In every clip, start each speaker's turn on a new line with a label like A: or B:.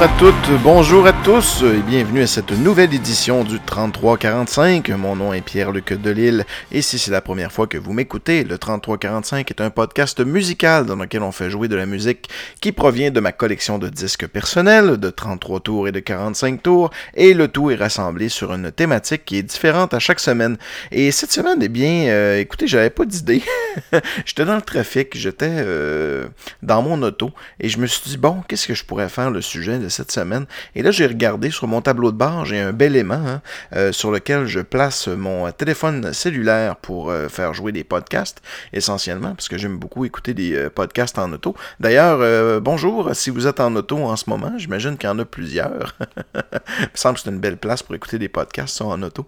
A: Bonjour à toutes, bonjour à tous et bienvenue à cette nouvelle édition du 3345. Mon nom est Pierre-Luc Delille et si c'est la première fois que vous m'écoutez, le 3345 est un podcast musical dans lequel on fait jouer de la musique qui provient de ma collection de disques personnels de 33 tours et de 45 tours et le tout est rassemblé sur une thématique qui est différente à chaque semaine. Et cette semaine, eh bien, euh, écoutez, j'avais pas d'idée. j'étais dans le trafic, j'étais euh, dans mon auto et je me suis dit, bon, qu'est-ce que je pourrais faire le sujet de cette semaine. Et là, j'ai regardé sur mon tableau de bord, j'ai un bel aimant hein, euh, sur lequel je place mon téléphone cellulaire pour euh, faire jouer des podcasts, essentiellement, parce que j'aime beaucoup écouter des euh, podcasts en auto. D'ailleurs, bonjour, si vous êtes en auto en ce moment, j'imagine qu'il y en a plusieurs. Il me semble que c'est une belle place pour écouter des podcasts en auto.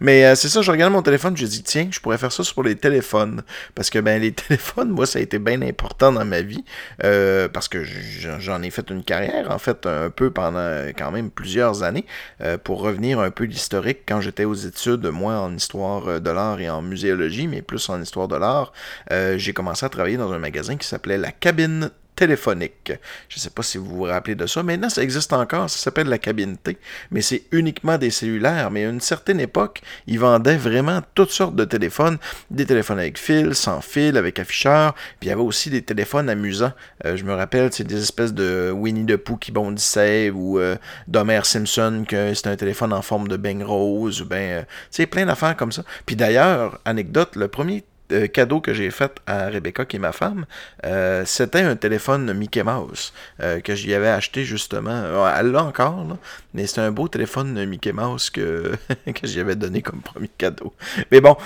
A: Mais c'est ça, je regarde mon téléphone, je dis tiens, je pourrais faire ça sur les téléphones. Parce que ben les téléphones, moi, ça a été bien important dans ma vie. parce que j'en ai fait une carrière, en fait, un peu pendant quand même plusieurs années euh, pour revenir un peu l'historique. Quand j'étais aux études, moi en histoire euh, de l'art et en muséologie, mais plus en histoire de l'art, euh, j'ai commencé à travailler dans un magasin qui s'appelait La Cabine Je ne sais pas si vous vous rappelez de ça. Maintenant, ça existe encore. Ça s'appelle la cabine T. Mais c'est uniquement des cellulaires. Mais à une certaine époque, ils vendaient vraiment toutes sortes de téléphones. Des téléphones avec fil, sans fil, avec afficheur. Puis il y avait aussi des téléphones amusants. Euh, je me rappelle, c'est des espèces de Winnie the Pooh qui bondissait ou euh, d'Homer Simpson que c'était un téléphone en forme de beigne rose. Ben, c'est plein d'affaires comme ça. Puis d'ailleurs, anecdote, le premier euh, cadeau que j'ai fait à Rebecca, qui est ma femme, euh, c'était un téléphone Mickey Mouse euh, que j'y avais acheté justement. Elle l'a encore, là, mais c'est un beau téléphone Mickey Mouse que, que j'y avais donné comme premier cadeau. Mais bon,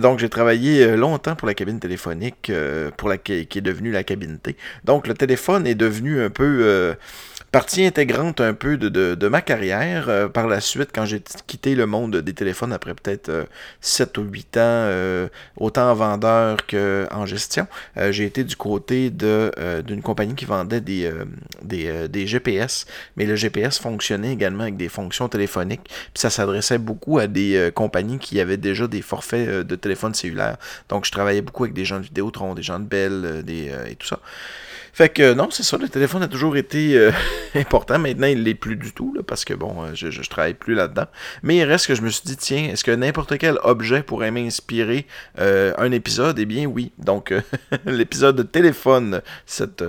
A: donc j'ai travaillé longtemps pour la cabine téléphonique, pour la, qui est devenue la cabine T. Donc le téléphone est devenu un peu partie intégrante un peu de, ma carrière. Euh, par la suite, quand j'ai quitté le monde des téléphones après peut-être 7 euh, ou 8 ans, euh, autant en vendeur qu'en gestion, j'ai été du côté d'une compagnie qui vendait des, GPS. Mais le GPS fonctionnait également avec des fonctions téléphoniques. Puis ça s'adressait beaucoup à des compagnies qui avaient déjà des forfaits de téléphone cellulaire. Donc je travaillais beaucoup avec des gens de Vidéotron, des gens de Bell des, et tout ça. Fait que non, c'est ça, le téléphone a toujours été euh, important. Maintenant, il l'est plus du tout, là, parce que bon, euh, je, travaille plus là-dedans. Mais il reste que je me suis dit, tiens, est-ce que n'importe quel objet pourrait m'inspirer euh, un épisode? Eh bien, oui. Donc, l'épisode de téléphone cette,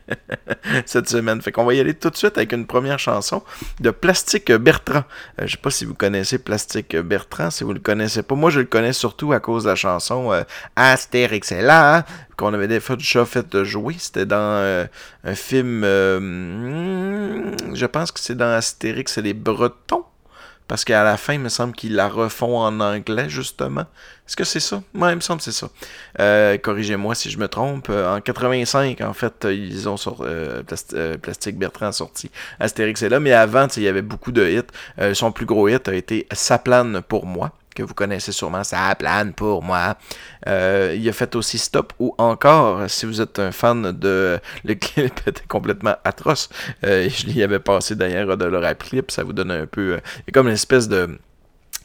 A: cette semaine. Fait qu'on va y aller tout de suite avec une première chanson de Plastique Bertrand. je sais pas si vous connaissez Plastique Bertrand, si vous le connaissez pas. Moi, je le connais surtout à cause de la chanson Astérix est là, qu'on avait des déjà fait jouer. C'était dans euh, un film, euh, je pense que c'est dans Astérix et les Bretons. Parce qu'à la fin, il me semble qu'ils la refont en anglais, justement. Est-ce que c'est ça? Moi, il me semble que c'est ça. Euh, corrigez-moi si je me trompe. En 85, en fait, ils ont sorti Plastique Bertrand sorti Astérix est là. Mais avant, il y avait beaucoup de hits. son plus gros hit a été Ça plane pour moi que vous connaissez sûrement, ça plane pour moi. Euh, il a fait aussi Stop ou encore, si vous êtes un fan de... Le clip était complètement atroce. Euh, je l'y avais passé d'ailleurs de leur clip, ça vous donne un peu... Euh, il y a comme une espèce de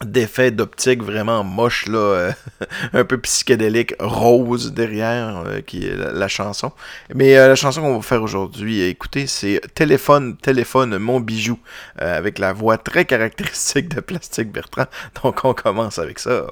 A: d'effet d'optique vraiment moche là, euh, un peu psychédélique, rose derrière, euh, qui est la, chanson. Mais euh, la chanson qu'on va faire aujourd'hui, écoutez, c'est Téléphone, téléphone, mon bijou, avec la voix très caractéristique de Plastique Bertrand. Donc on commence avec ça.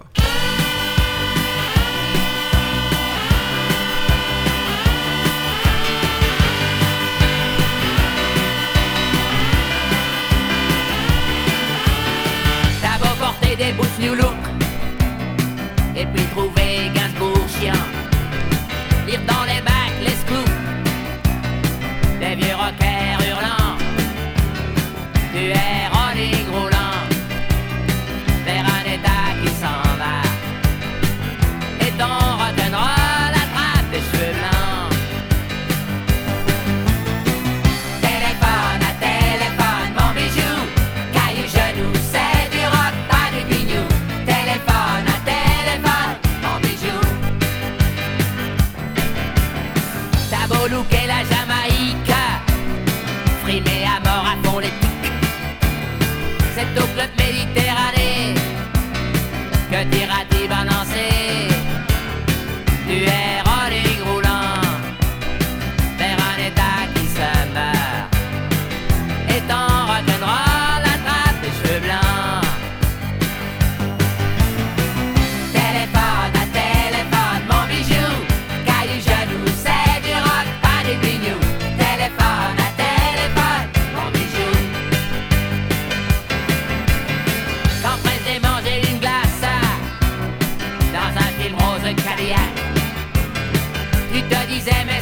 B: Damn
A: it.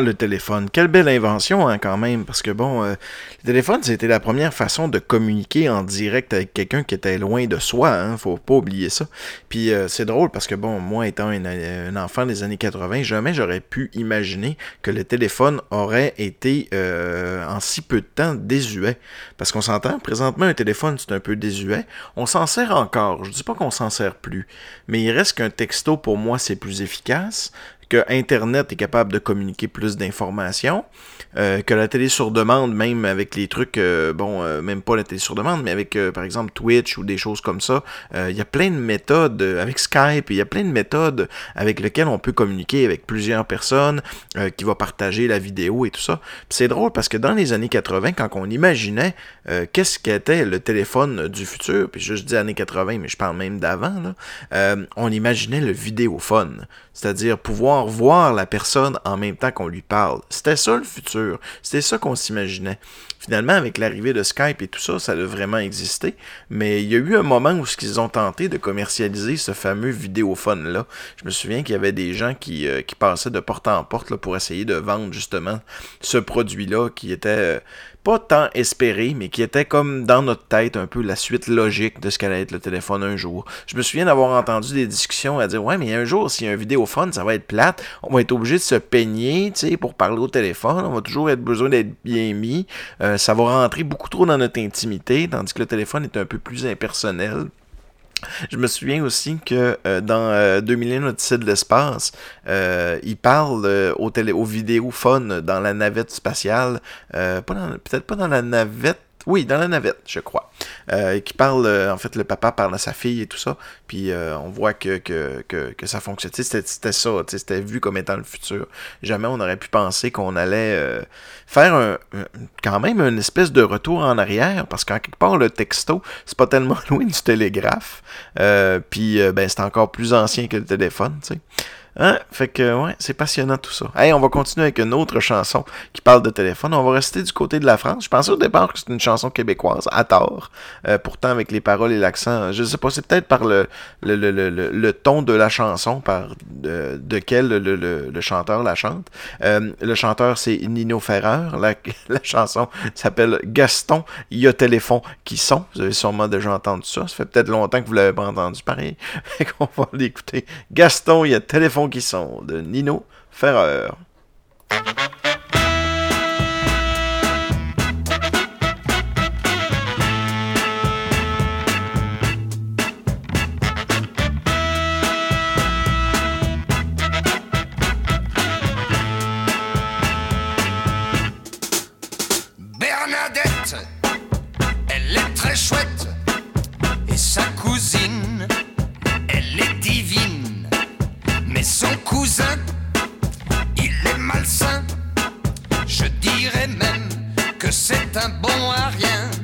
A: Le téléphone. Quelle belle invention, hein, quand même, parce que bon, euh, le téléphone, c'était la première façon de communiquer en direct avec quelqu'un qui était loin de soi, hein, faut pas oublier ça. Puis euh, c'est drôle parce que bon, moi étant un, un enfant des années 80, jamais j'aurais pu imaginer que le téléphone aurait été euh, en si peu de temps désuet. Parce qu'on s'entend, présentement, un téléphone, c'est un peu désuet. On s'en sert encore, je dis pas qu'on s'en sert plus, mais il reste qu'un texto, pour moi, c'est plus efficace que Internet est capable de communiquer plus d'informations, euh, que la télé sur demande, même avec les trucs, euh, bon, euh, même pas la télé sur demande, mais avec, par exemple, Twitch ou des choses comme ça, il y a plein de méthodes, avec Skype, il y a plein de méthodes avec lesquelles on peut communiquer avec plusieurs personnes, qui va partager la vidéo et tout ça. C'est drôle parce que dans les années 80, quand on imaginait qu'est-ce qu'était le téléphone du futur, puis je dis années 80, mais je parle même d'avant, on imaginait le vidéophone, c'est-à-dire pouvoir voir la personne en même temps qu'on lui parle. C'était ça le futur, c'était ça qu'on s'imaginait. Finalement, avec l'arrivée de Skype et tout ça, ça a vraiment existé, mais il y a eu un moment où ils ont tenté de commercialiser ce fameux vidéophone-là. Je me souviens qu'il y avait des gens qui, euh, qui passaient de porte en porte pour essayer de vendre justement ce produit-là qui était euh, pas tant espéré, mais qui était comme dans notre tête un peu la suite logique de ce qu'allait être le téléphone un jour. Je me souviens d'avoir entendu des discussions à dire ouais, mais un jour, s'il y a un vidéophone, ça va être plate. On va être obligé de se peigner, pour parler au téléphone. On va toujours être besoin d'être bien mis. Euh, ça va rentrer beaucoup trop dans notre intimité, tandis que le téléphone est un peu plus impersonnel. Je me souviens aussi que euh, dans euh, 2001 Odyssée de l'espace, euh, il parle euh, au, télé au vidéophone dans la navette spatiale, peut-être pas dans la navette, oui, dans la navette, je crois, euh, qui parle, euh, en fait, le papa parle à sa fille et tout ça, puis euh, on voit que, ça fonctionne. C'était ça, c'était vu comme étant le futur. Jamais on aurait pu penser qu'on allait faire quand même une espèce de retour en arrière, parce qu'en quelque part, le texto, c'est pas tellement loin du télégraphe, puis ben, c'est encore plus ancien que le téléphone, tu sais. Hein? Fait que, ouais, c'est passionnant tout ça. Hey, on va continuer avec une autre chanson qui parle de téléphone. On va rester du côté de la France. Je pensais au départ que c'était une chanson québécoise, à tort. Euh, pourtant, avec les paroles et l'accent, je sais pas, c'est peut-être par le, le, le, le, le- ton de la chanson, par de, de quel le, chanteur la chante. Euh, le chanteur, c'est Nino Ferrer. La, la chanson s'appelle Gaston, il y a téléphone qui sont. Vous avez sûrement déjà entendu ça. Ça fait peut-être longtemps que vous l'avez pas entendu, pareil. Fait qu'on va l'écouter. Gaston, il y a téléphone qui sont, de Nino Ferrer.
C: Un bon à rien.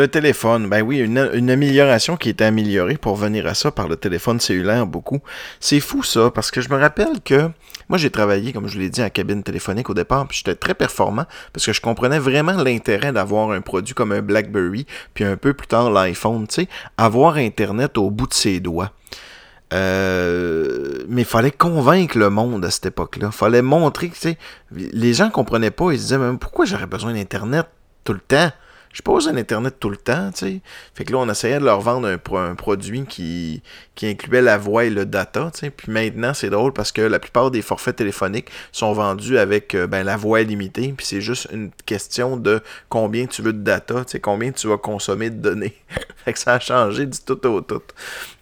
C: Le téléphone,
A: ben oui, une, amélioration qui était améliorée pour venir à ça par le téléphone cellulaire beaucoup. C'est fou ça, parce que je me rappelle que moi j'ai travaillé, comme je l'ai dit, en cabine téléphonique au départ, puis j'étais très performant parce que je comprenais vraiment l'intérêt d'avoir un produit comme un BlackBerry, puis un peu plus tard l'iPhone, tu sais, avoir Internet au bout de ses doigts. Euh, mais il fallait convaincre le monde à cette époque-là. fallait montrer que, tu sais, les gens comprenaient pas, ils se disaient, même pourquoi j'aurais besoin d'Internet tout le temps? Je pose un Internet tout le temps, tu sais. Fait que là, on essayait de leur vendre un, pro- un produit qui, qui incluait la voix et le data, tu sais. Puis maintenant, c'est drôle parce que la plupart des forfaits téléphoniques sont vendus avec euh, ben, la voix limitée. Puis c'est juste une question de combien tu veux de data, tu sais, combien tu vas consommer de données. fait que ça a changé du tout au tout.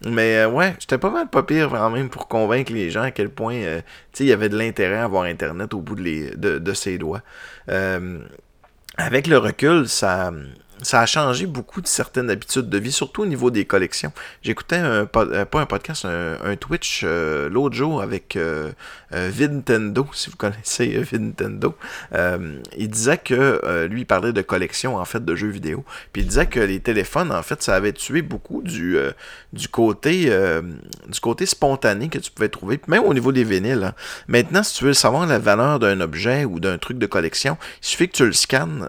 A: Mais euh, ouais, j'étais pas mal pas pire quand même pour convaincre les gens à quel point, euh, tu sais, il y avait de l'intérêt à avoir Internet au bout de, les, de, de ses doigts. Avec le recul, ça, ça a changé beaucoup de certaines habitudes de vie, surtout au niveau des collections. J'écoutais un, euh, pas un podcast, un, Twitch euh, l'autre jour avec euh, euh, Vidntendo, si vous connaissez Vidntendo. Euh, il disait que lui, il parlait de collection en fait de jeux vidéo. Puis il disait que les téléphones, en fait, ça avait tué beaucoup du, du côté du côté spontané que tu pouvais trouver, même au niveau des vinyles. hein. Maintenant, si tu veux savoir la valeur d'un objet ou d'un truc de collection, il suffit que tu le scannes,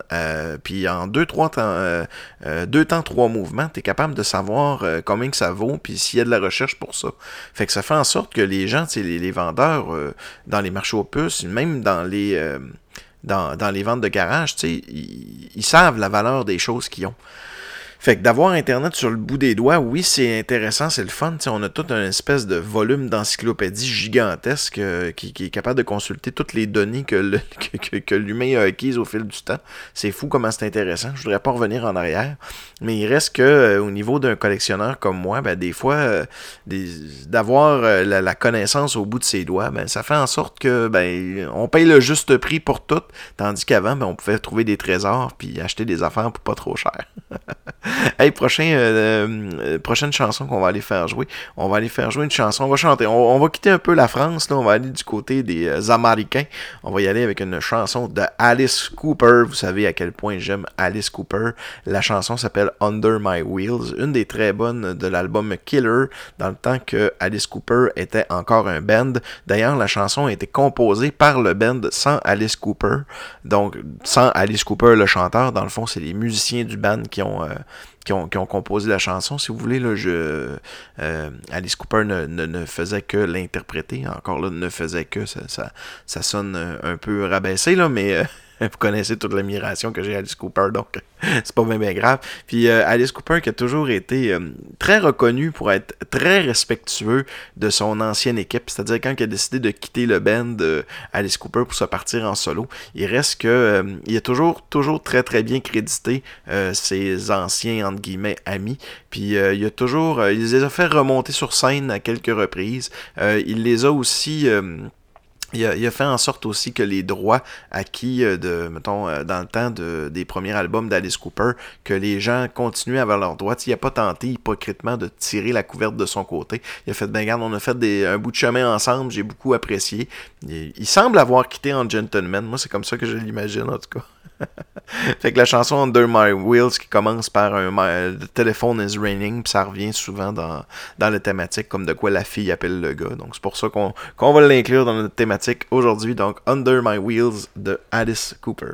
A: puis en deux, trois temps, euh, euh, deux temps, trois mouvements, tu es capable de savoir euh, combien ça vaut, puis s'il y a de la recherche pour ça. Fait que ça fait en sorte que les gens, les, les vendeurs dans les marchés aux puces, même dans les dans, les ventes de garage, ils savent la valeur des choses qu'ils ont. Fait que d'avoir Internet sur le bout des doigts, oui, c'est intéressant, c'est le fun. Tu sais, on a tout un espèce de volume d'encyclopédie gigantesque euh, qui, qui est capable de consulter toutes les données que, le- que, que- l'humain a acquises au fil du temps. C'est fou comment c'est intéressant. Je voudrais pas revenir en arrière. Mais il reste que euh, au niveau d'un collectionneur comme moi, ben, des fois, euh, d'avoir euh, la, la connaissance au bout de ses doigts, ben, ça fait en sorte que ben, on paye le juste prix pour tout, tandis qu'avant, ben, on pouvait trouver des trésors puis acheter des affaires pour pas trop cher. hey, prochain, euh, euh, prochaine chanson qu'on va aller faire jouer. On va aller faire jouer une chanson. On va chanter. On, va quitter un peu la France. Là. On va aller du côté des euh, Américains. On va y aller avec une chanson de Alice Cooper. Vous savez à quel point j'aime Alice Cooper. La chanson s'appelle Under My Wheels. Une des très bonnes de l'album Killer, dans le temps que Alice Cooper était encore un band. D'ailleurs, la chanson a été composée par le band sans Alice Cooper. Donc, sans Alice Cooper, le chanteur, dans le fond, c'est les musiciens du band qui ont, euh, qui ont, qui ont composé la chanson. Si vous voulez, là, je, euh, Alice Cooper ne, ne, ne faisait que l'interpréter. Encore là, ne faisait que. Ça, ça, ça sonne un peu rabaissé, là, mais. Euh, vous connaissez toute l'admiration que j'ai à Alice Cooper, donc c'est pas même grave. Puis euh, Alice Cooper qui a toujours été euh, très reconnu pour être très respectueux de son ancienne équipe, c'est-à-dire quand il a décidé de quitter le band de Alice Cooper pour se partir en solo, il reste que euh, il a toujours toujours très très bien crédité ses anciens entre guillemets amis. Puis il a toujours il les a fait remonter sur scène à quelques reprises. il les a aussi il a, fait en sorte aussi que les droits acquis euh, de, mettons, euh, dans le temps de, des premiers albums d'Alice Cooper, que les gens continuaient à avoir leurs droits. Il n'a pas tenté hypocritement de tirer la couverte de son côté. Il a fait, ben regarde, on a fait des, un bout de chemin ensemble, j'ai beaucoup apprécié. Il, semble avoir quitté en gentleman. Moi, c'est comme ça que je l'imagine, en tout cas. fait que la chanson Under My Wheels qui commence par un The telephone is raining, puis ça revient souvent dans, dans la thématique comme de quoi la fille appelle le gars. Donc c'est pour ça qu'on qu'on va l'inclure dans notre thématique aujourd'hui. Donc Under My Wheels de Alice Cooper.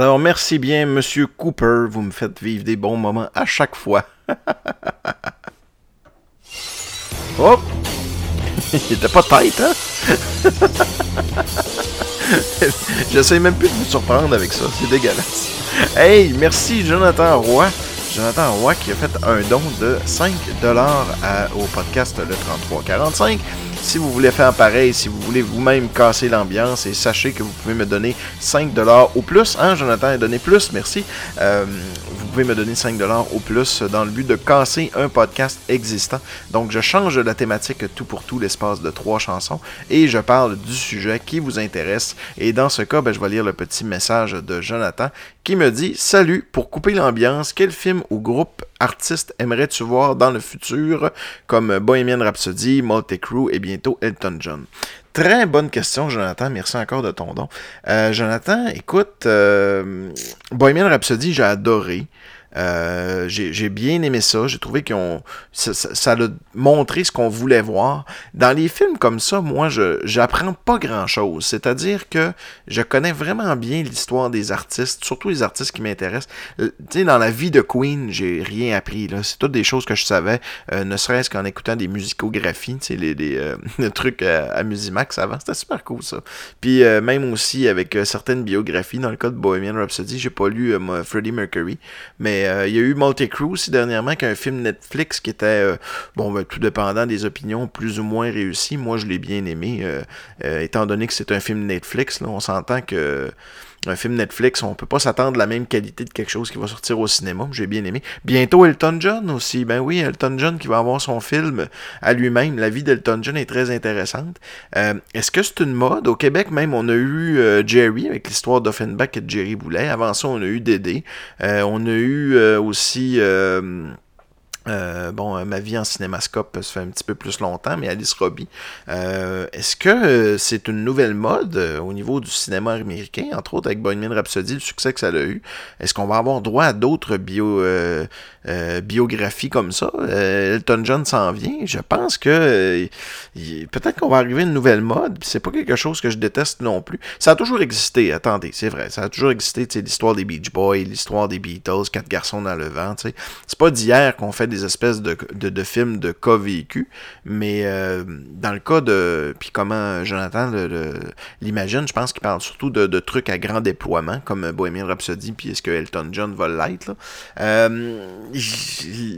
A: Alors, merci bien, Monsieur Cooper. Vous me faites vivre des bons moments à chaque fois. oh! Il était pas tête, hein? J'essaie même plus de vous surprendre avec ça. C'est dégueulasse. Hey, merci Jonathan Roy. Jonathan Roy qui a fait un don de 5$ à- au podcast Le 3345. Si vous voulez faire pareil, si vous voulez vous-même casser l'ambiance, et sachez que vous pouvez me donner 5$ au plus. Hein, Jonathan a donné plus, merci. Euh, vous pouvez me donner 5$ au plus dans le but de casser un podcast existant. Donc, je change la thématique tout pour tout l'espace de trois chansons et je parle du sujet qui vous intéresse. Et dans ce cas, ben, je vais lire le petit message de Jonathan qui me dit Salut, pour couper l'ambiance, quel film ou groupe artiste aimerais-tu voir dans le futur comme Bohemian Rhapsody, Motley Crue et bientôt Elton John? Très bonne question, Jonathan. Merci encore de ton don. Euh, Jonathan, écoute, euh, Bohemian Rhapsody, j'ai adoré. Euh, j'ai bien aimé ça. J'ai trouvé qu'on ça, ça, a montré ce qu'on voulait voir. Dans les films comme ça, moi, je j'apprends pas grand-chose. C'est-à-dire que je connais vraiment bien l'histoire des artistes, surtout les artistes qui m'intéressent. Euh, tu sais, dans la vie de Queen, j'ai rien appris. Là. C'est toutes des choses que je savais, euh, ne serait-ce qu'en écoutant des musicographies, tu sais, les, trucs à, à Musimax avant. C'était super cool, ça. Puis même aussi avec certaines biographies, dans le cas de Bohemian Rhapsody, j'ai pas lu Freddie Mercury, mais euh, il y a eu Multicrew aussi dernièrement, qui est un film Netflix qui était, euh, bon, ben, tout dépendant des opinions, plus ou moins réussi. Moi, je l'ai bien aimé, euh, étant donné que c'est un film Netflix. Là, on s'entend que un film Netflix, on peut pas s'attendre la même qualité de quelque chose qui va sortir au cinéma. J'ai bien aimé. Bientôt Elton John aussi. Ben oui, Elton John qui va avoir son film à lui-même. La vie d'Elton John est très intéressante. Euh, Est-ce que c'est une mode? Au Québec même, on a eu euh, Jerry avec l'histoire d'Offenbach et de Jerry Boulet. Avant ça, on a eu Dédé. Euh, on a eu aussi... Euh, bon, euh, ma vie en cinémascope, ça fait un petit peu plus longtemps, mais Alice Robbie. Euh, Est-ce que euh, c'est une nouvelle mode euh, au niveau du cinéma américain, entre autres avec Bohemian Rhapsody, le succès que ça a eu? Est-ce qu'on va avoir droit à d'autres bio, biographies comme ça? Elton John s'en vient. Je pense que peut-être qu'on va arriver à une nouvelle mode, c'est pas quelque chose que je déteste non plus. Ça a toujours existé, attendez, c'est vrai. Ça a toujours existé, tu sais, l'histoire des Beach Boys, l'histoire des Beatles, Quatre garçons dans le vent. C'est pas d'hier qu'on fait des espèces de, films de cas vécus, mais euh, dans le cas de... Puis comment Jonathan l'imagine, je pense qu'il parle surtout de, de, trucs à grand déploiement, comme Bohemian Rhapsody, puis est-ce que Elton John va l'être, euh,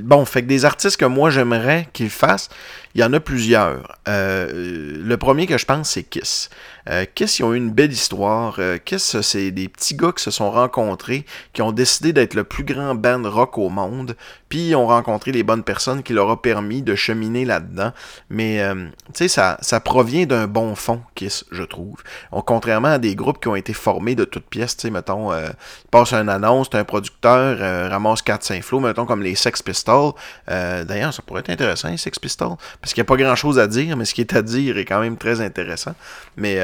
A: Bon, fait que des artistes que moi j'aimerais qu'ils fassent, il y en a plusieurs. Euh, le premier que je pense, c'est Kiss. Euh, Kiss, ils ont eu une belle histoire. Euh, Kiss, c'est des petits gars qui se sont rencontrés, qui ont décidé d'être le plus grand band rock au monde, puis ils ont rencontré les bonnes personnes qui leur ont permis de cheminer là-dedans. Mais, euh, tu sais, ça, ça provient d'un bon fond, Kiss, je trouve. On, contrairement à des groupes qui ont été formés de toutes pièces, tu sais, mettons, euh, ils passent une annonce, un producteur, euh, ramasse 4-5 flots, mettons, comme les Sex Pistols. D'ailleurs, ça pourrait être intéressant, les Sex Pistols, parce qu'il n'y a pas grand-chose à dire, mais ce qui est à dire est quand même très intéressant. Mais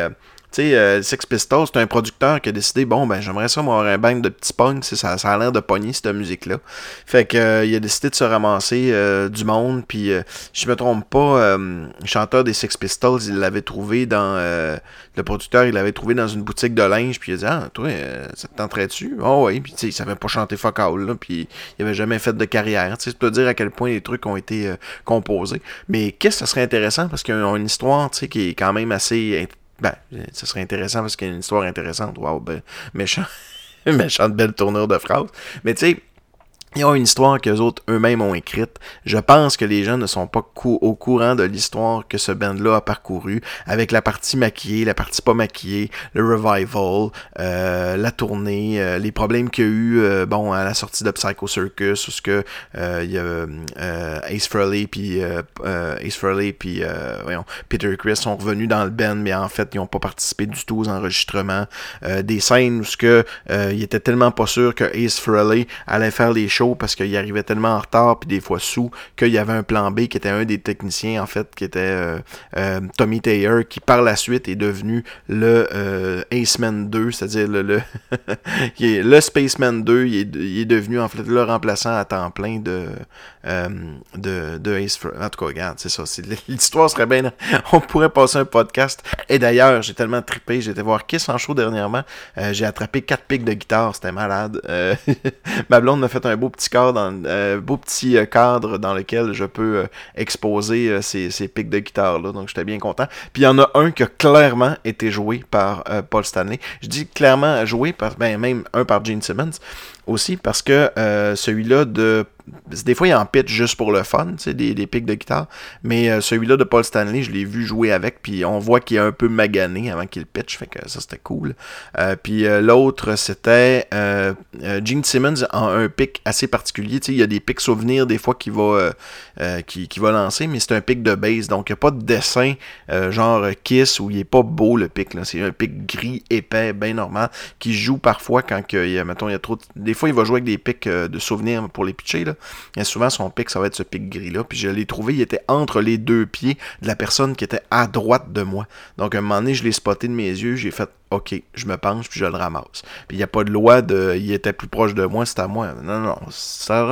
A: tu sais, euh, Sex Pistols, c'est un producteur qui a décidé, bon, ben, j'aimerais ça avoir un band de petits punks, ça, ça a l'air de pogner cette musique-là. Fait que, euh, il a décidé de se ramasser euh, du monde, puis, euh, je me trompe pas, le chanteur des Sex Pistols, il l'avait trouvé dans, le producteur, il l'avait trouvé dans une boutique de linge, puis il a dit, ah, toi, ça te tenterait-tu? Oh, oui, puis, tu sais, il savait pas chanter fuck all, là, puis il avait jamais fait de carrière, tu sais, peux dire à quel point les trucs ont été composés. Mais qu'est-ce que ça serait intéressant, parce qu'ils ont une histoire, tu sais, qui est quand même assez ben, ce serait intéressant parce qu'il y a une histoire intéressante. Waouh, ben, méchant, méchante belle tournure de phrase. Mais tu sais, ils ont une histoire qu'eux autres eux-mêmes ont écrite. Je pense que les gens ne sont pas au courant de l'histoire que ce band-là a parcouru, avec la partie maquillée, la partie pas maquillée, le revival, euh, la tournée, euh, les problèmes qu'il y a eu, euh, bon, à la sortie de Psycho Circus, où ce que Ace Frehley puis Ace Frehley puis Peter Chris sont revenus dans le band, mais en fait ils n'ont pas participé du tout aux enregistrements. des scènes où ce que était tellement pas sûr que Ace Frehley allait faire les parce qu'il arrivait tellement en retard puis des fois sous qu'il y avait un plan B qui était un des techniciens en fait qui était euh, euh, Tommy Taylor qui par la suite est devenu le euh, Aceman 2 c'est-à-dire le le, Spaceman 2 il est, devenu en fait le remplaçant à temps plein de euh, de, Ace en tout cas regarde c'est ça l'histoire serait bien on pourrait passer un podcast. Et d'ailleurs j'ai tellement trippé j'étais voir Kiss en show dernièrement j'ai attrapé quatre pics de guitare c'était malade ma blonde m'a fait un beau beau petit cadre, dans, euh, euh, cadre dans lequel je peux euh, exposer ces, ces pics de guitare là. Donc j'étais bien content. Puis il y en a un qui a clairement été joué par Paul Stanley. Je dis clairement joué par ben même un par Gene Simmons aussi parce que celui-là de des fois, il en pitch juste pour le fun, tu sais, des, des pics de guitare. Mais euh, celui-là de Paul Stanley, je l'ai vu jouer avec, puis on voit qu'il est un peu magané avant qu'il pitch, fait que ça, c'était cool. Euh, puis euh, l'autre, c'était euh, euh, Gene Simmons en un pic assez particulier. Tu sais, il y a des pics souvenirs des fois qu'il va, qui, va lancer, mais c'est un pic de base, donc il n'y a pas de dessin genre Kiss où il est pas beau le pic. C'est un pic gris, épais, bien normal, qui joue parfois quand il y a, mettons, il y a trop... Des fois, il va jouer avec des pics euh, de souvenirs pour les pitcher. Là. Et souvent, son pic, ça va être ce pic gris-là. Puis je l'ai trouvé, il était entre les deux pieds de la personne qui était à droite de moi. Donc, à un moment donné, je l'ai spoté de mes yeux. J'ai fait OK, je me penche puis je le ramasse. Puis il n'y a pas de loi de il était plus proche de moi, c'est à moi. Non, non. Ça,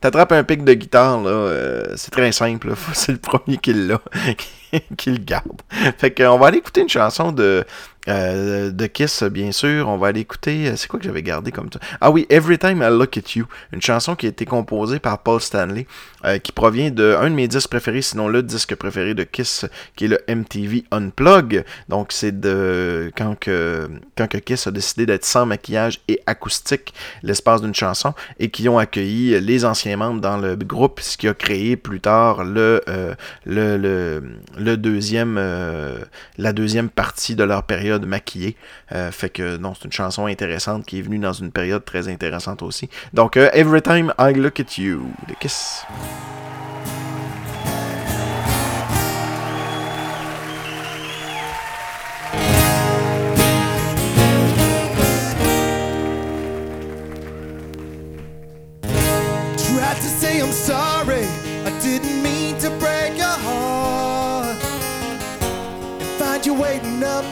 A: t'attrapes un pic de guitare, là, euh, c'est très simple. C'est le premier qui l'a, qui le garde. Fait qu'on va aller écouter une chanson de euh, de Kiss, bien sûr. On va aller écouter. Euh, c'est quoi que j'avais gardé comme ça Ah oui, Every Time I Look at You. Une chanson qui a été composée par Paul Stanley, euh, qui provient de un de mes disques préférés, sinon le disque préféré de Kiss, qui est le MTV Unplug. Donc c'est de quand que, quand que Kiss a décidé d'être sans maquillage et acoustique l'espace d'une chanson et qui ont accueilli les anciens membres dans le groupe, ce qui a créé plus tard le, le, le, le, deuxième, la deuxième partie de leur période de maquillée. Euh, fait que non, c'est une chanson intéressante qui est venue dans une période très intéressante aussi. Donc, euh, Every Time I Look at You, de Kiss.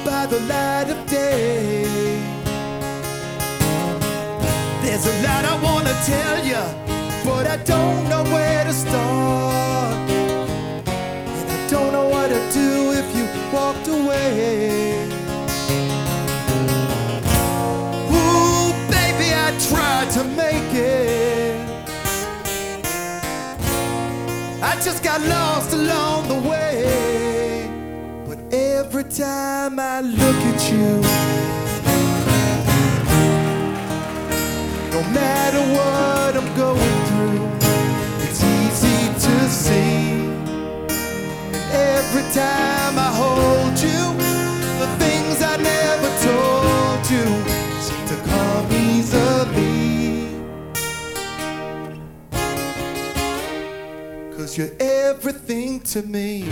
D: By the light of day. There's a lot I wanna tell you, but I don't know where to start. And I don't know what to do if you walked away. Ooh, baby, I tried to make it. I just got lost along time I look at you, no matter what I'm going through, it's easy to see. And every time I hold you, the things I never told you seem to come easily. Cause you're everything to me.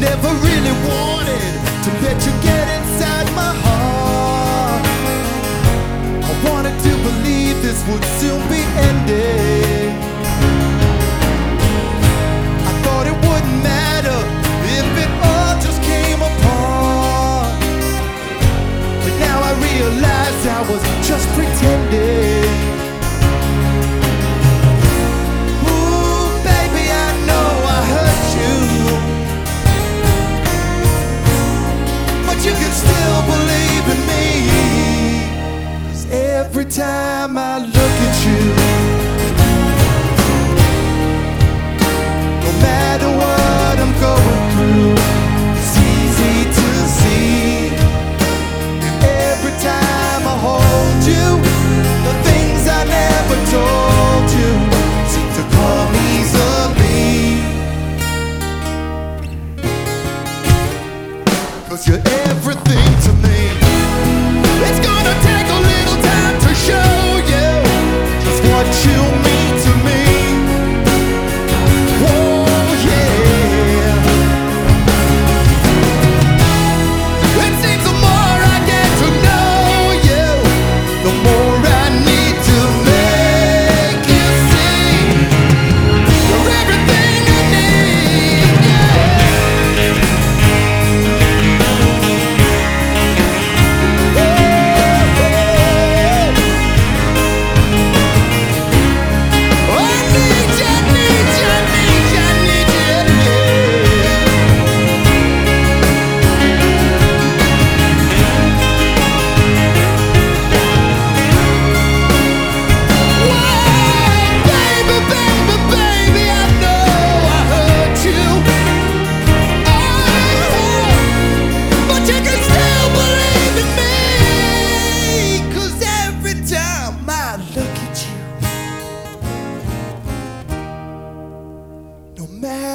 D: Never really wanted to let you get inside my heart. I wanted to believe this would soon be ending. I thought it wouldn't matter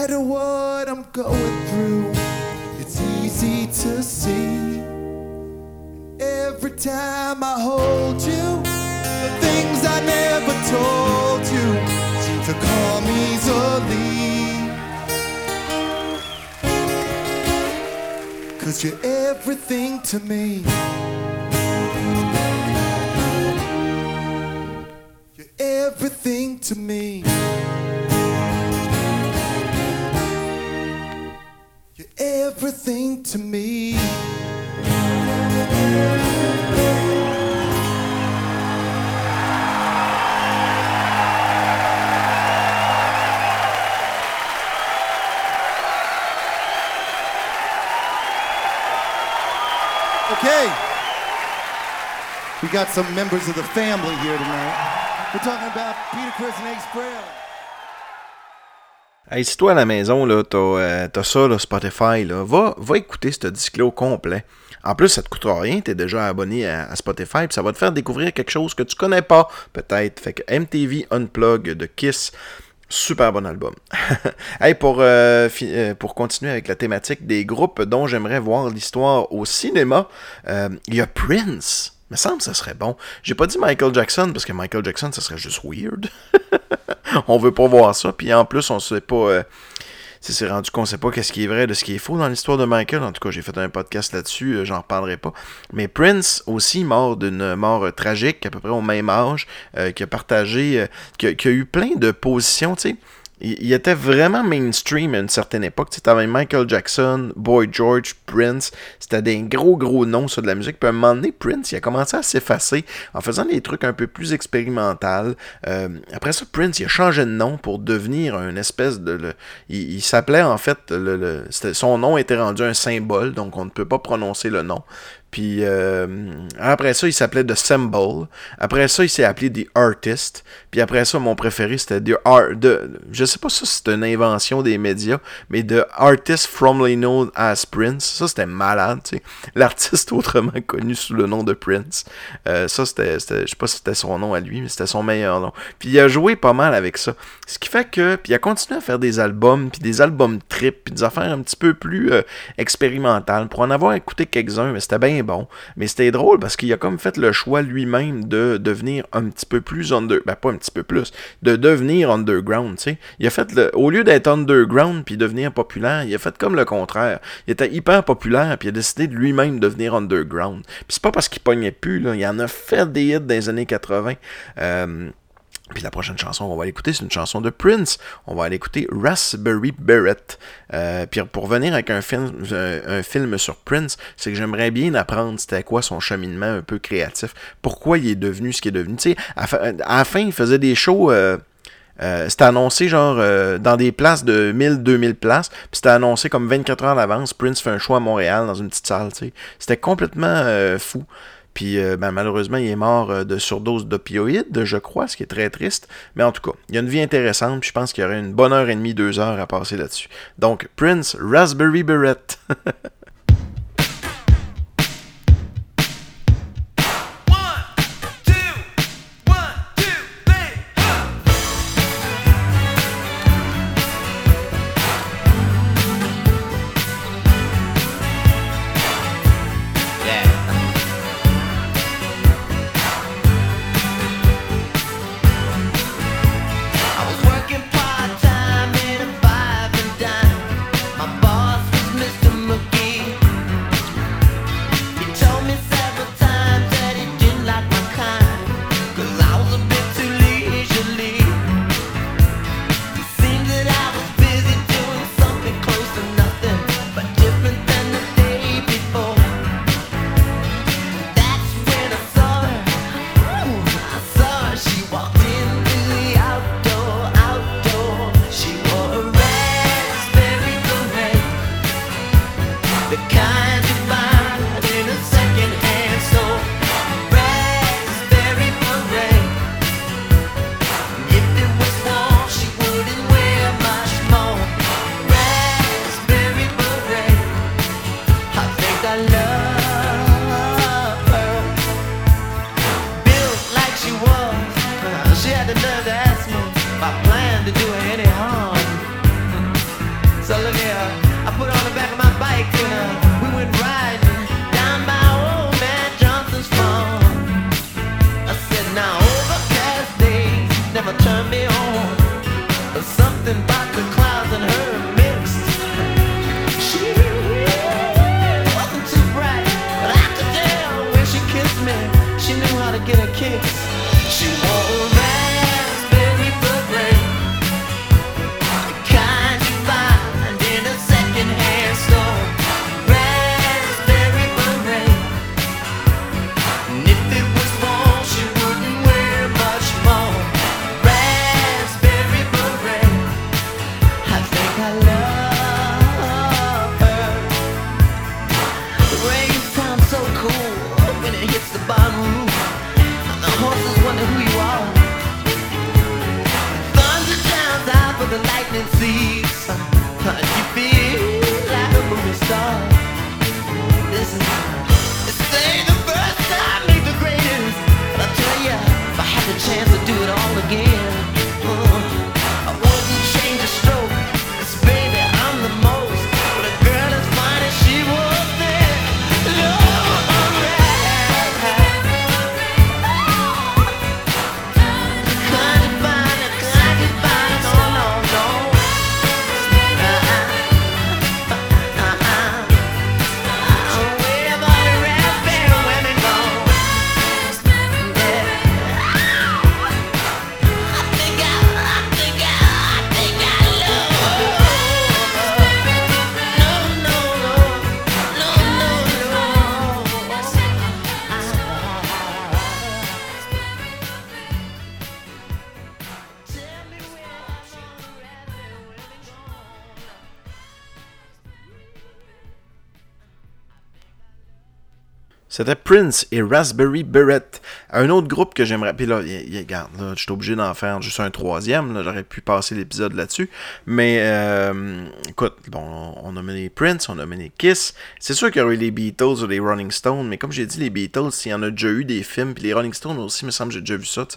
D: matter what I'm going through It's easy to see Every time I hold you The things I never told you seem to easily. Cause you're everything to me. You're everything to me. Everything to me. Okay. We got some members of the family here tonight. We're talking about Peter Chris and Ace Frehley.
A: Hey, si toi à la maison, euh, t'as ça, là, Spotify, là, va, va écouter ce disque-là au complet. En plus, ça te coûtera rien, t'es déjà abonné à, Spotify, puis ça va te faire découvrir quelque chose que tu connais pas, peut-être. Fait que MTV Unplug de Kiss, super bon album. hey, pour, euh, euh, pour continuer avec la thématique des groupes dont j'aimerais voir l'histoire au cinéma, il y a Prince. Me semble que ça serait bon. J'ai pas dit Michael Jackson parce que Michael Jackson, ça serait juste weird. on veut pas voir ça. Puis en plus, on sait pas. euh, si c'est rendu qu'on sait pas qu'est-ce qui est vrai de ce qui est faux dans l'histoire de Michael. En tout cas, j'ai fait un podcast là-dessus, euh, j'en reparlerai pas. Mais Prince aussi mort d'une mort euh, tragique, à peu près au même âge, euh, qui a partagé, qui, a, qui a eu plein de positions, tu sais. Il, était vraiment mainstream à une certaine époque. Tu avais Michael Jackson, Boy George, Prince. C'était des gros, gros noms sur de la musique. Puis à un moment donné, Prince, il a commencé à s'effacer en faisant des trucs un peu plus expérimentaux. Euh, après ça, Prince, il a changé de nom pour devenir un espèce de... il s'appelait en fait... Le, son nom était rendu un symbole, donc on ne peut pas prononcer le nom. Puis euh, après ça, il s'appelait The Symbol. Après ça, il s'est appelé The Artist. Puis après ça, mon préféré, c'était The Art. De, je sais pas si c'est une invention des médias, mais The Artist Formerly Known as Prince. Ça, c'était malade. L'artiste autrement connu sous le nom de Prince. Euh, ça, c'était- je sais pas si c'était son nom à lui, mais c'était son meilleur nom. Puis il a joué pas mal avec ça. Ce qui fait que, puis il a continué à faire des albums, puis des albums trip, puis des affaires un petit peu plus euh, expérimentales. Pour en avoir écouté quelques-uns, mais c'était bien bon. Mais c'était drôle parce qu'il a comme fait le choix lui-même de devenir un petit peu plus under... Ben pas un petit peu plus, de devenir underground, tu sais. Il a fait le... Au lieu d'être underground puis devenir populaire, il a fait comme le contraire. Il était hyper populaire puis il a décidé de lui-même devenir underground. Puis c'est pas parce qu'il pognait plus, là. Il en a fait des hits dans les années 80. Euh, puis la prochaine chanson qu'on va aller écouter, c'est une chanson de Prince. On va aller écouter Raspberry Beret. Euh, puis pour venir avec un film, un, film sur Prince, c'est que j'aimerais bien apprendre c'était quoi son cheminement un peu créatif. Pourquoi il est devenu ce qu'il est devenu. Tu sais, à, à la fin, il faisait des shows... euh, euh, c'était annoncé genre euh, dans des places de 1000-2000 places, puis c'était annoncé comme 24 heures d'avance, Prince fait un show à Montréal dans une petite salle. C'était complètement euh, fou. Puis euh, ben, malheureusement, il est mort euh, de surdose d'opioïdes, je crois, ce qui est très triste. Mais en tout cas, il y a une vie intéressante, je pense qu'il y aurait une bonne heure et demie, deux heures à passer là-dessus. Donc, Prince, Raspberry Beret.
C: I
A: C'était Prince et Raspberry Beret. Un autre groupe que j'aimerais. Puis là, regarde, là, je suis obligé d'en faire juste un troisième. J'aurais pu passer l'épisode là-dessus. Mais euh, écoute, bon, on a mené Prince, on a mené Kiss. C'est sûr qu'il y aurait eu les Beatles ou les Rolling Stones, mais comme j'ai dit, les Beatles, il y en a déjà eu des films. Puis les Rolling Stones aussi, il me semble que j'ai déjà vu ça.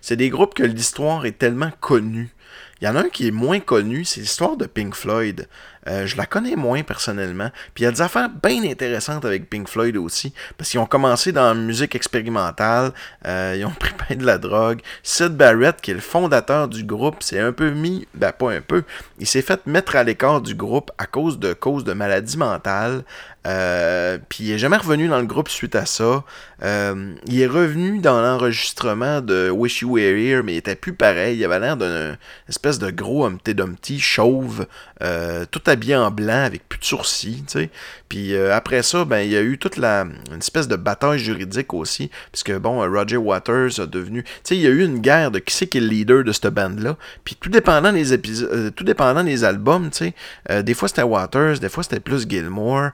A: C'est des groupes que l'histoire est tellement connue. Il y en a un qui est moins connu, c'est l'histoire de Pink Floyd. Euh, je la connais moins personnellement. Puis il y a des affaires bien intéressantes avec Pink Floyd aussi. Parce qu'ils ont commencé dans la musique expérimentale. euh, ils ont pris bien de la drogue. Sid Barrett, qui est le fondateur du groupe, s'est un peu mis, ben pas un peu, il s'est fait mettre à l'écart du groupe à cause de cause de maladie mentale. Euh, puis il est jamais revenu dans le groupe suite à ça. Il est revenu dans l'enregistrement de Wish You Were Here, mais il était plus pareil. Il avait l'air d'un espèce de gros Humpty Dumpty chauve, tout habillé en blanc avec plus de sourcils, tu sais. Puis euh, après ça, ben il y a eu toute la une espèce de bataille juridique aussi, puisque bon, euh, Roger Waters a devenu, tu sais, il y a eu une guerre de qui c'est qui est le leader de cette bande là. Puis tout dépendant des épisodes, euh, tout dépendant des albums, tu sais, des fois c'était Waters, des fois c'était plus Gilmore.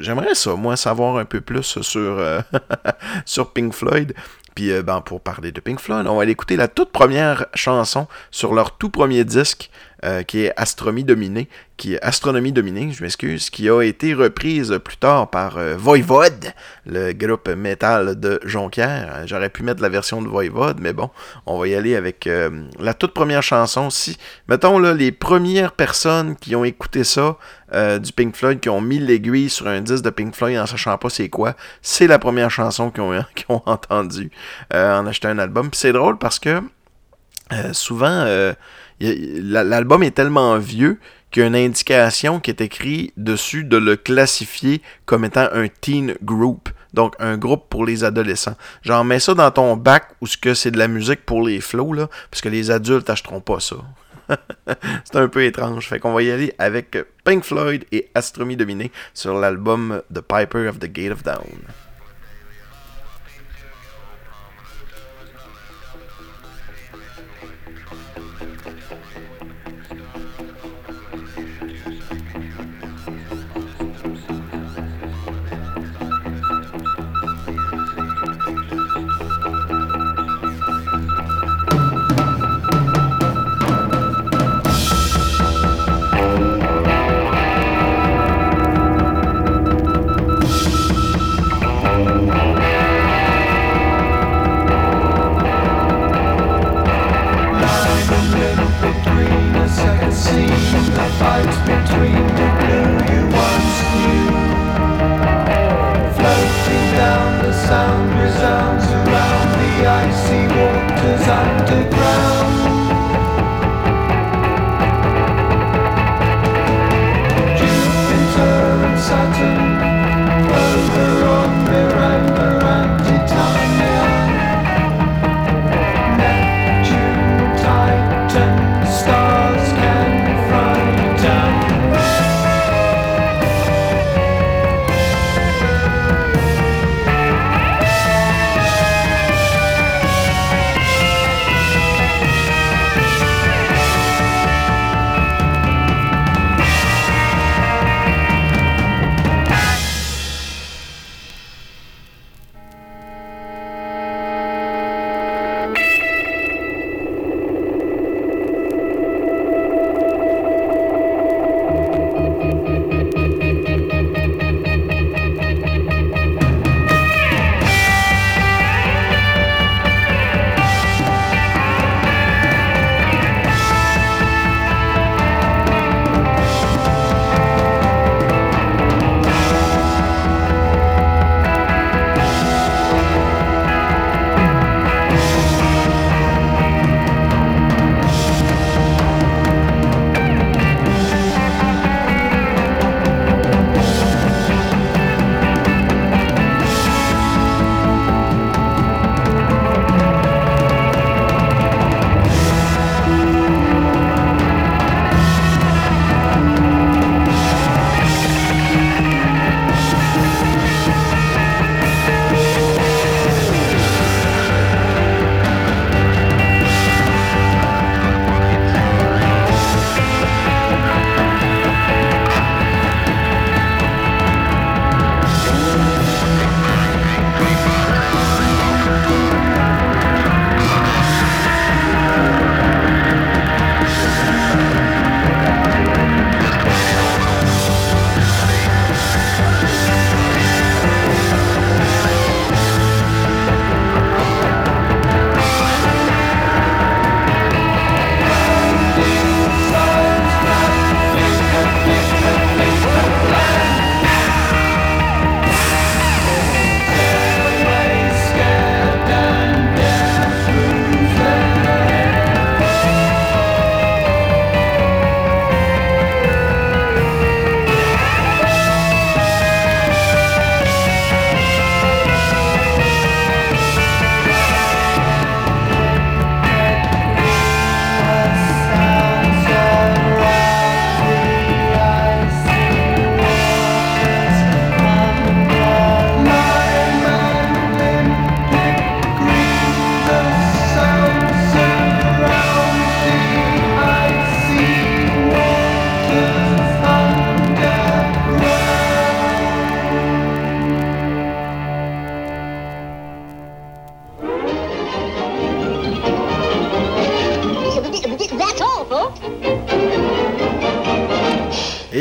A: J'aimerais ça, moi, savoir un peu plus sur sur Pink Floyd. Puis euh, ben, pour parler de Pink Floyd, on va aller écouter la toute première chanson sur leur tout premier disque, euh, qui est Astronomie Dominée, qui est Astronomie Dominée, je m'excuse, qui a été reprise plus tard par euh, Voivode, le groupe métal de Jonquière. Euh, J'aurais pu mettre la version de Voivode, mais bon, on va y aller avec euh, la toute première chanson. Si, mettons là, les premières personnes qui ont écouté ça, du Pink Floyd, qui ont mis l'aiguille sur un disque de Pink Floyd en sachant pas c'est quoi, c'est la première chanson qu'ils ont, ont entendue en achetant un album. C'est drôle parce que souvent, l'album est tellement vieux qu'il y a une indication qui est écrite dessus de le classifier comme étant un teen group. Donc, un groupe pour les adolescents. Genre, mets ça dans ton bac où ce que c'est de la musique pour les flots, là, parce que les adultes acheteront pas ça. c'est un peu étrange. Fait qu'on va y aller avec Pink Floyd et Astronomie Dominée sur l'album The Piper of the Gate of Dawn.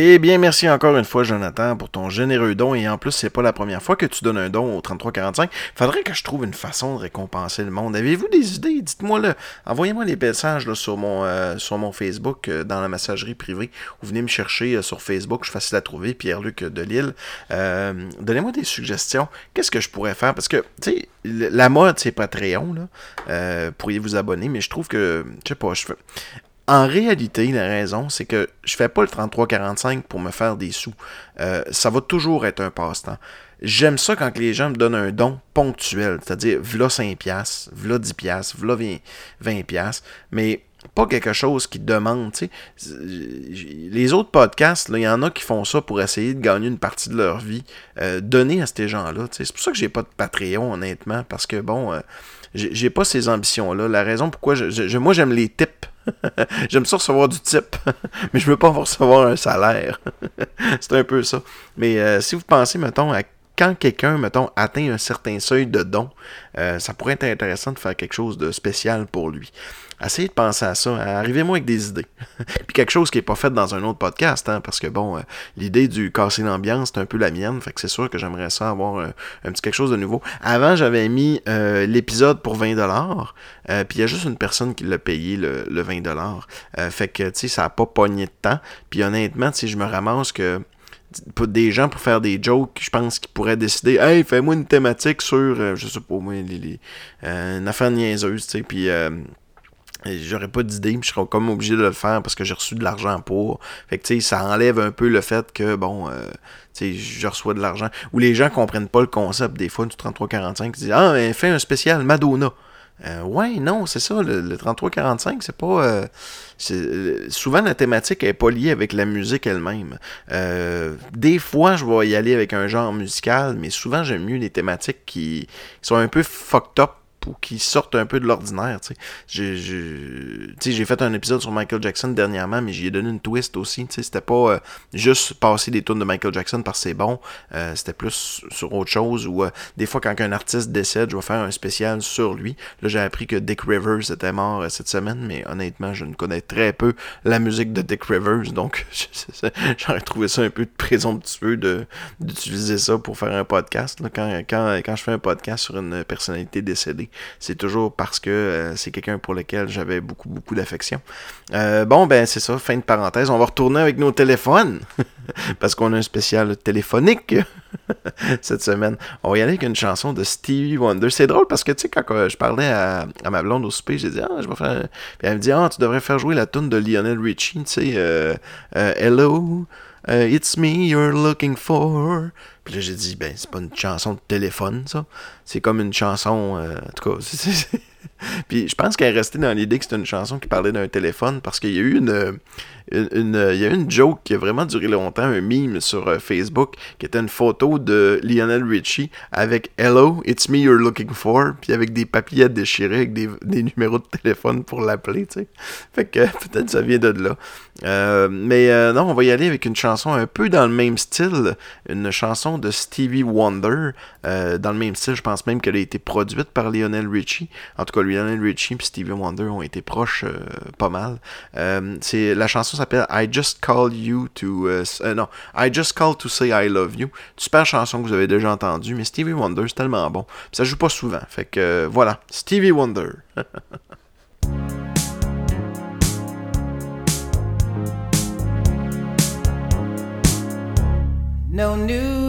A: Eh bien, merci encore une fois, Jonathan, pour ton généreux don. Et en plus, c'est pas la première fois que tu donnes un don au 3345. Faudrait que je trouve une façon de récompenser le monde. Avez-vous des idées? Dites-moi le. Envoyez-moi les messages là, sur, mon, euh, Facebook euh, dans la messagerie privée. Ou venez me chercher euh, sur Facebook. Je suis facile à trouver. Pierre-Luc de Lille. Donnez-moi des suggestions. Qu'est-ce que je pourrais faire? Parce que, tu sais, la mode, c'est Patreon. Là. Pourriez vous abonner. Mais je trouve que. Je sais pas, je fais. En réalité, la raison, c'est que je fais pas le 33-45 pour me faire des sous. Euh, ça va toujours être un passe-temps. J'aime ça quand les gens me donnent un don ponctuel, c'est-à-dire v'là 5 piastres, v'là 10 piastres, v'là 20, 20 piastres, mais pas quelque chose qui demande, tu sais. Les autres podcasts, il y en a qui font ça pour essayer de gagner une partie de leur vie, euh, donner à ces gens-là. C'est pour ça que j'ai pas de Patreon, honnêtement, parce que, bon, euh, j'ai pas ces ambitions-là. La raison pourquoi, je, je- moi, j'aime les tips. J'aime ça recevoir du type, mais je veux pas recevoir un salaire. c'est un peu ça. Mais euh, si vous pensez, mettons, à quand quelqu'un, mettons, atteint un certain seuil de don, euh, ça pourrait être intéressant de faire quelque chose de spécial pour lui. Essayez de penser à ça. Arrivez-moi avec des idées. Puis quelque chose qui n'est pas fait dans un autre podcast, hein, parce que bon, euh, l'idée du casser l'ambiance, c'est un peu la mienne. Fait que c'est sûr que j'aimerais ça avoir un, un petit quelque chose de nouveau. Avant, j'avais mis euh, l'épisode pour 20$. Euh, puis il y a juste une personne qui l'a payé le, le 20$. Euh, fait que, tu sais, ça n'a pas pogné de temps. Puis honnêtement, sais, je me ramasse que des gens pour faire des jokes, je pense qu'ils pourraient décider Hey, fais-moi une thématique sur, euh, je sais pas moi, les, euh, une affaire niaiseuse, tu sais, puis euh, j'aurais pas d'idée, puis je serais comme obligé de le faire parce que j'ai reçu de l'argent pour. Fait que, tu sais, ça enlève un peu le fait que, bon, euh, tu sais, je reçois de l'argent. Ou les gens comprennent pas le concept, des fois, du 3345, ils disent Ah, mais fais un spécial Madonna. Euh, ouais, non, c'est ça, le, le 3345, c'est pas. euh, souvent, la thématique est pas liée avec la musique elle-même. Des fois, je vais y aller avec un genre musical, mais souvent, j'aime mieux les thématiques qui, qui sont un peu fucked up ou qui sortent un peu de l'ordinaire. J'ai j'ai- fait un épisode sur Michael Jackson dernièrement, mais j'y ai donné une twist aussi. C'était pas euh, juste passer des tunes de Michael Jackson parce que c'est bon. Euh, C'était plus sur autre chose. Ou euh, des fois, quand un artiste décède, je vais faire un spécial sur lui. Là, j'ai appris que Dick Rivers était mort euh, cette semaine, mais honnêtement, je ne connais très peu la musique de Dick Rivers. Donc, j'aurais trouvé ça un peu présomptueux de- d'utiliser ça pour faire un podcast. là. Quand, quand, quand je fais un podcast sur une personnalité décédée, c'est toujours parce que euh, c'est quelqu'un pour lequel j'avais beaucoup, beaucoup d'affection. Euh, bon, ben c'est ça, fin de parenthèse. On va retourner avec nos téléphones, parce qu'on a un spécial téléphonique cette semaine. On va y aller avec une chanson de Stevie Wonder. C'est drôle parce que, tu sais, quand euh, je parlais à, à ma blonde au souper, j'ai dit, ah, je vais faire... Puis elle me dit, ah, tu devrais faire jouer la tune de Lionel Richie, tu sais, Hello, it's me you're looking for. Puis là, j'ai dit, ben, c'est pas une chanson de téléphone, ça. C'est comme une chanson, euh, en tout cas, Puis je pense qu'elle est restée dans l'idée que c'était une chanson qui parlait d'un téléphone parce qu'il y a eu une, euh, une- il y a une joke qui a vraiment duré longtemps, un meme sur euh, Facebook qui était une photo de Lionel Richie avec Hello, it's me you're looking for, puis avec des papiers à déchirer avec des, numéros de téléphone pour l'appeler, tu sais. Fait que peut-être ça vient de là. Euh, mais euh, non, on va y aller avec une chanson un peu dans le même style, une chanson de Stevie Wonder, euh, dans le même style, je pense même qu'elle a été produite par Lionel Richie. En tout cas, Lionel Richie et Stevie Wonder ont été proches euh, pas mal. Euh, c'est la chanson s'appelle I Just Call You to euh, euh, non, I Just Call to Say I Love You. Super chanson que vous avez déjà entendue, mais Stevie Wonder c'est tellement bon. Ça joue pas souvent, fait que euh, voilà, Stevie Wonder.
E: No New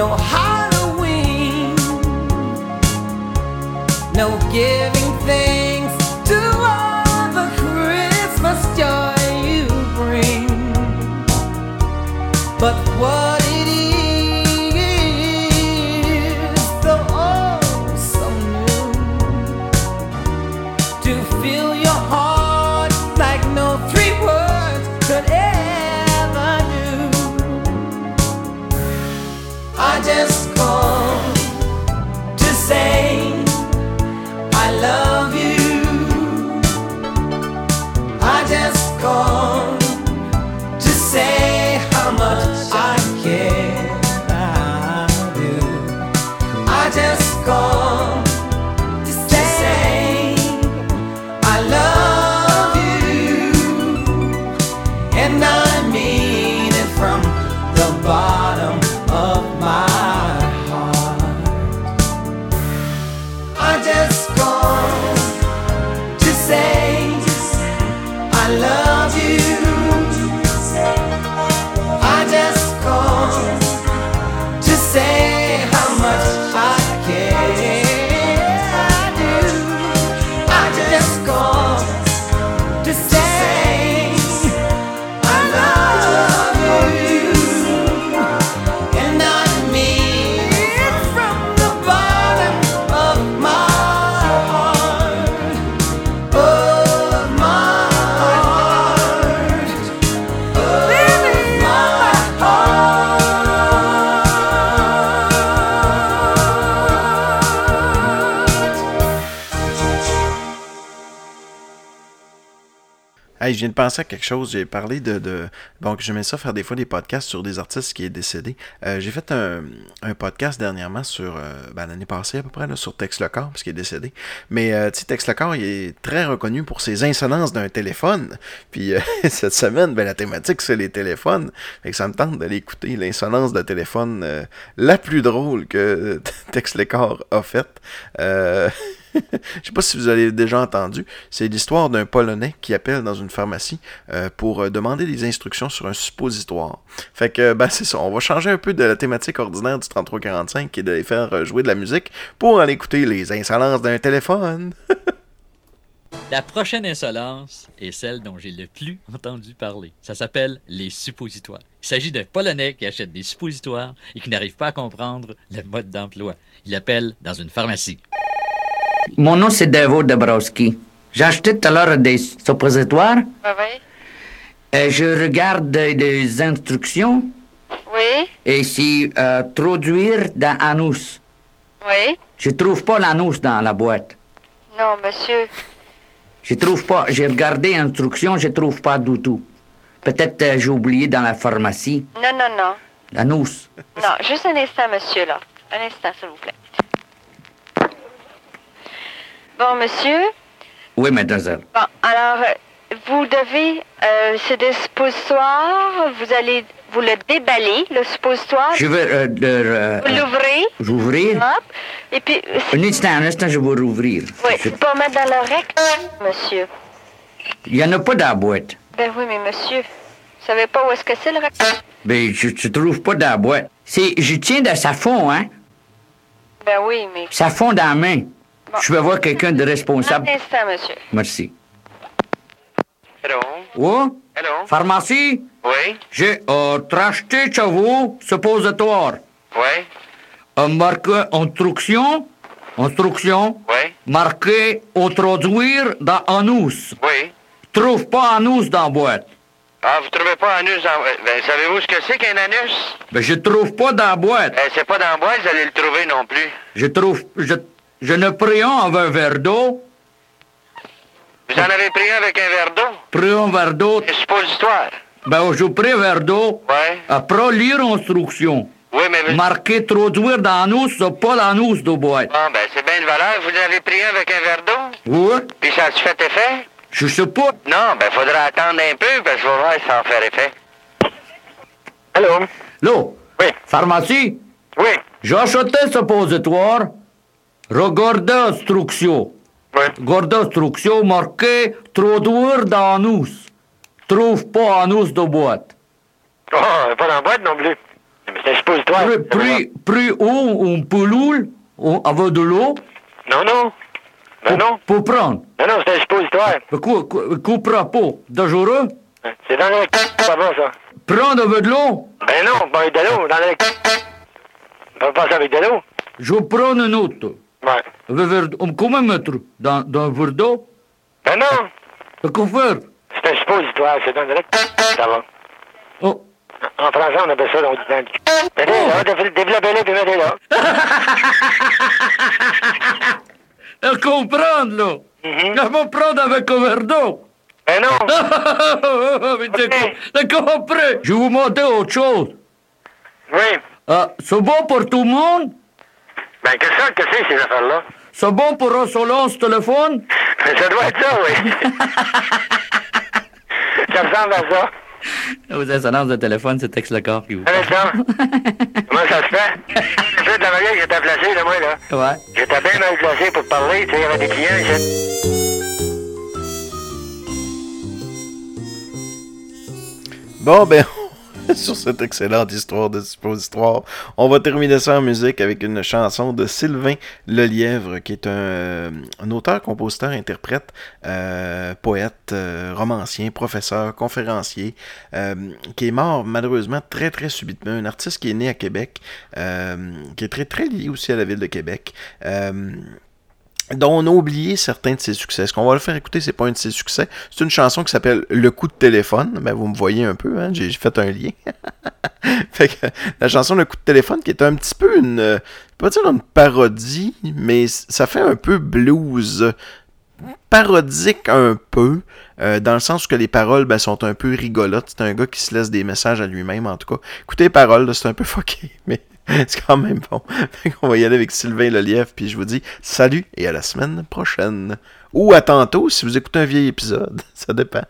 E: no Halloween,
A: Je viens de penser à quelque chose. J'ai parlé de, de... Que j'aimais ça faire des fois des podcasts sur des artistes qui est décédé. Euh, j'ai fait un, podcast dernièrement sur... euh, ben, l'année passée à peu près, là, sur Tex Lecor, parce qu'il est décédé. Mais, euh, tu sais, Tex Lecor, il est très reconnu pour ses insolences d'un téléphone. Puis, cette semaine, ben, la thématique, c'est les téléphones. Fait que ça me tente d'aller écouter l'insolence de téléphone la plus drôle que Tex Lecor a faite. Je sais pas si vous avez déjà entendu. C'est l'histoire d'un Polonais qui appelle dans une pharmacie euh, pour euh, demander des instructions sur un suppositoire. Fait que, ben, c'est ça. On va changer un peu de la thématique ordinaire du 3345 qui est de faire euh, jouer de la musique pour aller écouter les insolences d'un téléphone.
F: La prochaine insolence est celle dont j'ai le plus entendu parler. Ça s'appelle les suppositoires. Il s'agit d'un Polonais qui achète des suppositoires et qui n'arrive pas à comprendre le mode d'emploi. Il appelle dans une pharmacie.
G: Mon nom, c'est Davo Dabrowski. J'ai acheté tout à l'heure des suppositoires.
H: Oui, oui.
G: Et je regarde les instructions
H: Oui,
G: et c'est euh, traduire dans anus.
H: oui.
G: Je trouve pas l'anus dans la boîte.
H: Non, monsieur.
G: Je trouve pas. J'ai regardé l'instruction, je trouve pas du tout. Peut-être euh, j'ai oublié dans la pharmacie.
H: Non, non, non.
G: L'anus.
H: Non, juste un instant, monsieur, là. Un instant, s'il vous plaît. Bon, monsieur.
G: Oui, mademoiselle.
H: Bon, alors, vous devez, euh, c'est des suppositoires, vous allez, vous le déballer, le suppositoire,
G: Je veux euh, euh,
H: vous l'ouvrez,
G: j'ouvrir.
H: hop, et puis, euh,
G: Un instant, un instant, je vais rouvrir.
H: oui, c'est pas mettre dans le rectum, monsieur.
G: Il y en a pas dans la boîte.
H: Ben oui, mais monsieur, vous savez pas où est-ce que c'est le rectum?
G: Ben, je tu trouves pas dans la boîte. C'est, je tiens de sa fond, hein?
H: Ben oui, mais...
G: Ça fond dans la main. Je vais voir quelqu'un de responsable.
H: Un instant, monsieur.
G: Merci.
I: Hello?
G: Oh?
I: Hello?
G: Pharmacie?
I: Oui?
G: J'ai euh, racheté chez vous suppositoire.
I: Oui?
G: Un marqué instruction, instruction,
I: Oui?
G: marqué introduire dans anus.
I: Oui?
G: Trouve pas anus dans la boîte.
I: Ah, vous trouvez pas anus dans... Ben, savez-vous ce que c'est qu'un anus?
G: Ben, je trouve pas dans la boîte.
I: Eh, c'est pas dans la boîte, vous allez le trouver non plus.
G: Je trouve, je, je ne pris un avec un verre d'eau,
I: Vous en avez pris un avec un verre d'eau?
G: pris un verre d'eau,
I: Un suppositoire.
G: ben, je pris un verre d'eau,
I: Ouais?
G: après lire l'instruction.
I: Oui, mais... vous-
G: Marqué introduire dans l'anus, c'est pas l'anus de boîte.
I: Bon, ben, c'est bien de valeur. Vous en avez pris un avec un verre d'eau?
G: Oui?
I: Puis ça a-tu fait effet?
G: Je sais pas.
I: Non, ben, faudra attendre un peu, parce que je vais voir si ça va faire effet. Allô?
G: Là,
I: Oui?
G: pharmacie,
I: Oui?
G: j'ai acheté ce suppositoire, regardez instruction.
I: Oui?
G: Regardez instruction marqué introduire dans l'anus. Trouve pas anus de boîte.
I: Oh, pas dans la boîte non plus. Mais c'est un suppositoire.
G: Pris, pris, où un pelule ou avec de l'eau
I: Non, non. Ben
G: pour,
I: non.
G: pour prendre.
I: Non, non, c'est un suppositoire.
G: Coupera pas. Dangereux?
I: C'est dans le... Ça va, ça.
G: Prendre avec de l'eau?
I: Ben non, pas avec de l'eau. Dans le... On va passer avec de l'eau.
G: Je prends une autre.
I: Ouais.
G: Avec verre d'eau. Combien mettre dans, dans un verre d'eau?
I: Ben non.
G: Mais Qu'en faire?
I: C'est un suppositoire, c'est dans le... Ça va.
G: Oh.
I: En français, on appelle ça, on dit dans le... Mettez là, dé- développez-le, puis mettez là.
G: À comprendre, là.
I: Mhm.
G: Je vais prendre avec un verre d'eau.
I: Ben non.
G: Mais j'ai com- j'ai compris. Je vais vous montrer autre chose.
I: Oui.
G: Ah, c'est bon pour tout le monde?
I: Ben, qu'est-ce que c'est, ces affaires-là?
G: C'est bon pour un ce téléphone?
I: Ça doit être ça, oui. ça ressemble à ça.
F: Aux de téléphone, c'est texte le corps qui vous
I: instant. Comment ça se fait? Je de la manière que j'étais placé, là, moi, là.
F: Ouais.
I: J'étais bien mal placé pour parler, tu sais, il y avait des clients.
A: Bon, ben, sur cette excellente histoire de suppositoire, on va terminer ça en musique avec une chanson de Sylvain Lelièvre, qui est un, euh, auteur, compositeur, interprète, euh, poète, euh, romancien, professeur, conférencier, qui est mort malheureusement très très subitement. Un artiste qui est né à Québec, qui est très très lié aussi à la ville de Québec. Dont on a oublié certains de ses succès. Ce qu'on va le faire écouter, c'est pas un de ses succès. C'est une chanson qui s'appelle Le coup de téléphone. Ben, vous me voyez un peu, hein? j'ai j'ai fait un lien. fait que, la chanson Le coup de téléphone, qui est un petit peu une, euh, je vais pas dire une parodie, mais ça fait un peu blues parodique un peu, euh, dans le sens que les paroles ben, sont un peu rigolotes. C'est un gars qui se laisse des messages à lui-même, en tout cas. Écoutez les paroles, c'est un peu fucké, mais c'est quand même bon. Qu'on va y aller avec Sylvain Lelièvre, puis je vous dis salut et à la semaine prochaine. Ou à tantôt si vous écoutez un vieil épisode. Ça dépend.